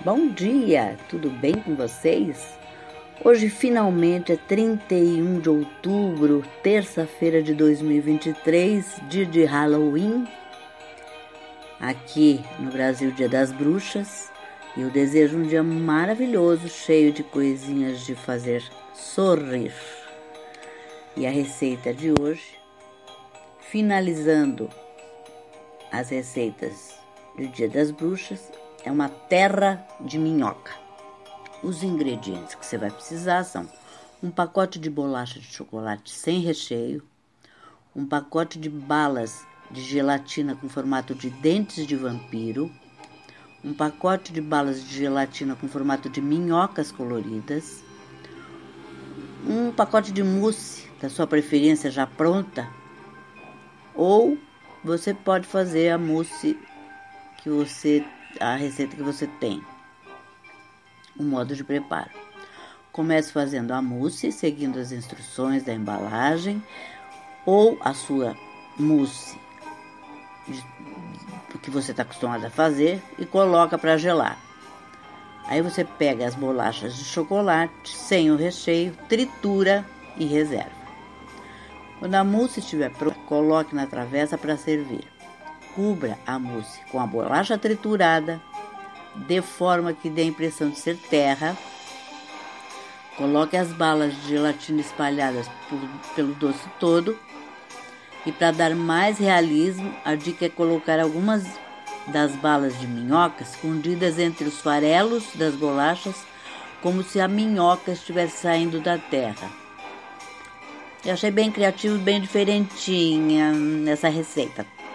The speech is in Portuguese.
Bom dia, tudo bem com vocês? Hoje finalmente é 31 de outubro, terça-feira de 2023, dia de Halloween. Aqui no Brasil, Dia das Bruxas. E eu desejo um dia maravilhoso, cheio de coisinhas de fazer sorrir. E a receita de hoje, finalizando as receitas do Dia das Bruxas, é uma terra de minhoca. Os ingredientes que você vai precisar são um pacote de bolacha de chocolate sem recheio, um pacote de balas de gelatina com formato de dentes de vampiro, um pacote de balas de gelatina com formato de minhocas coloridas, um pacote de mousse da sua preferência já pronta, ou você pode fazer a mousse que você a receita que você tem. O modo de preparo. Comece fazendo a mousse, seguindo as instruções da embalagem ou a sua mousse que você está acostumado a fazer e coloca para gelar. Aí você pega as bolachas de chocolate sem o recheio, tritura e reserva. Quando a mousse estiver pronta, coloque na travessa para servir. Cubra a mousse com a bolacha triturada, de forma que dê a impressão de ser terra. Coloque as balas de gelatina espalhadas por, pelo doce todo. E para dar mais realismo, a dica é colocar algumas das balas de minhoca escondidas entre os farelos das bolachas, como se a minhoca estivesse saindo da terra. Eu achei bem criativo bem diferentinha essa receita.